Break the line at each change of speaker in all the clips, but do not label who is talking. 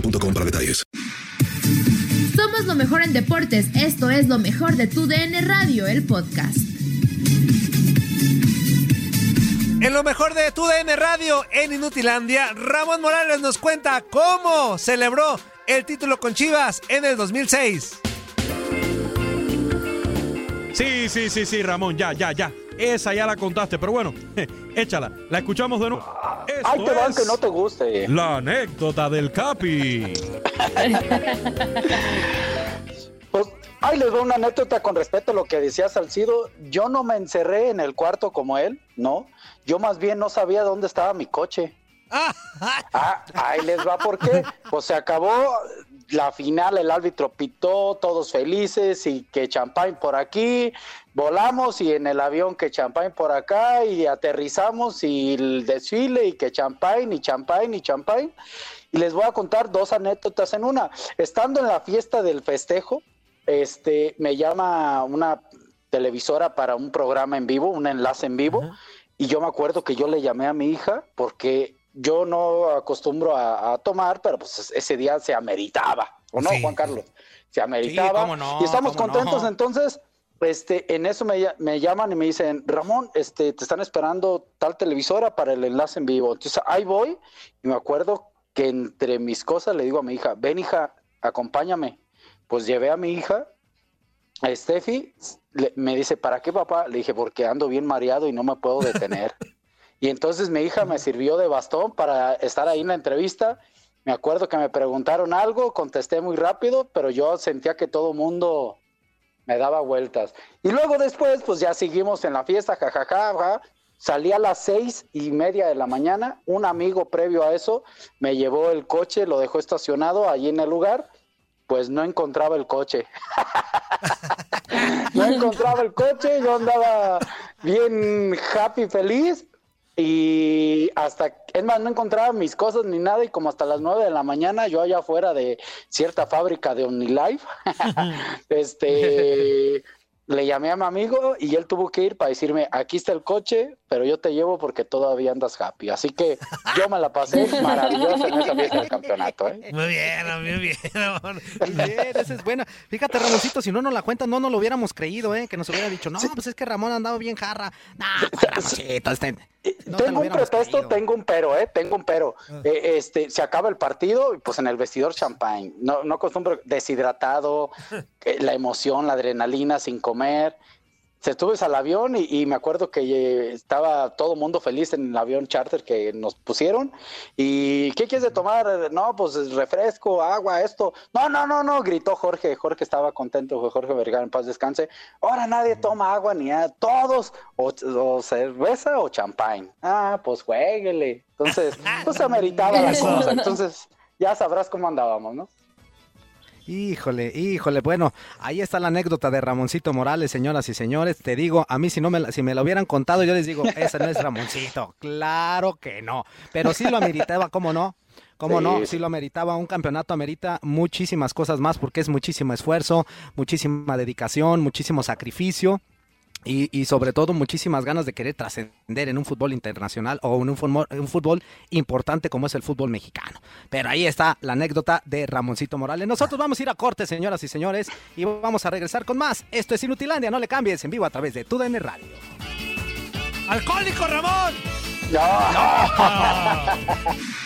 boostmobile.com para detalles.
Somos lo mejor en deportes. Esto es lo mejor de tu DN Radio, el podcast.
En lo mejor de tu DN Radio en Inutilandia, Ramón Morales nos cuenta cómo celebró el título con Chivas en el 2006.
Sí, sí, sí, sí, Ramón, ya, ya, ya. Esa ya la contaste, pero bueno, échala. La escuchamos de nuevo. Esto
Ay, te van que no te guste.
La anécdota del Capi.
Pues ahí les doy una anécdota con respecto a lo que decía Salcido. Yo no me encerré en el cuarto como él, ¿no? Yo más bien no sabía dónde estaba mi coche. Ah, ahí les va, ¿por qué? Pues se acabó la final, el árbitro pitó, todos felices y que champán por aquí, volamos y en el avión que champán por acá y aterrizamos y el desfile y que champán y champán y champán. Y les voy a contar dos anécdotas en una. Estando en la fiesta del festejo, este, me llama una televisora para un programa en vivo, un enlace en vivo, y yo me acuerdo que yo le llamé a mi hija porque yo no acostumbro a, a tomar, pero pues ese día se ameritaba, ¿o no,
Sí.
Juan Carlos? Se ameritaba.
no,
y estamos contentos,
no.
entonces, este, en eso me llaman y me dicen, Ramón, este, te están esperando tal televisora para el enlace en vivo. Entonces ahí voy y me acuerdo que entre mis cosas le digo a mi hija, ven hija, acompáñame. Pues llevé a mi hija, a Steffi, le- me dice, ¿para qué papá? Le dije, porque ando bien mareado y no me puedo detener. y entonces mi hija me sirvió de bastón para estar ahí en la entrevista. Me acuerdo que me preguntaron algo, contesté muy rápido, pero yo sentía que todo mundo me daba vueltas. Y luego después, pues ya seguimos en la fiesta, jajaja, ja, Salí a las seis y media de la mañana. Un amigo previo a eso me llevó el coche, lo dejó estacionado allí en el lugar. Pues no encontraba el coche. no encontraba el coche, yo andaba bien happy, feliz. Y hasta, es más, no encontraba mis cosas ni nada. Y como hasta las nueve de la mañana, yo allá afuera de cierta fábrica de OmniLife, este, le llamé a mi amigo y él tuvo que ir para decirme, aquí está el coche, pero yo te llevo porque todavía andas happy. Así que yo me la pasé maravillosa en esa fiesta del campeonato. ¿eh?
Muy bien, muy bien, amor.
Muy bien, esa es buena. Fíjate, Ramoncito, si no nos la cuentas, no nos lo hubiéramos creído, ¿eh? Que nos hubiera dicho, no, pues es que Ramón ha andado bien jarra. Nah, pues, Ramoncito, este- no te
tengo un
hubiéramos
pretexto, tengo un pero, ¿eh? Tengo un pero. Eh, este, se acaba el partido y pues en el vestidor champagne. No, no acostumbro deshidratado, la emoción, la adrenalina sin comer. Te subes al avión y, me acuerdo que eh, estaba todo mundo feliz en el avión charter que nos pusieron. ¿Y qué quieres de tomar? No, pues refresco, agua, esto. No, no, no, no, gritó Jorge. Jorge estaba contento, Jorge Vergara, en paz descanse. Ahora nadie toma agua ni nada. Todos, o, cerveza o champán. Ah, pues jueguele. Entonces, pues ameritaba la cosa. Entonces, ya sabrás cómo andábamos, ¿no?
Híjole, híjole, bueno, ahí está la anécdota de Ramoncito Morales, señoras y señores. Te digo, a mí si no me si me lo hubieran contado, yo les digo, ese no es Ramoncito. Claro que no. Pero sí lo ameritaba, ¿cómo no? ¿Cómo no? Sí lo ameritaba. Un campeonato amerita muchísimas cosas más porque es muchísimo esfuerzo, muchísima dedicación, muchísimo sacrificio. Y, sobre todo muchísimas ganas de querer trascender en un fútbol internacional o en un fútbol, un fútbol, importante como es el fútbol mexicano. Pero ahí está la anécdota de Ramoncito Morales. Nosotros vamos a ir a corte, señoras y señores, y vamos a regresar con más. Esto es Inutilandia, no le cambies en vivo a través de TUDN Radio.
¡Alcohólico Ramón!
¡No!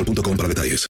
mobile.com para detalles.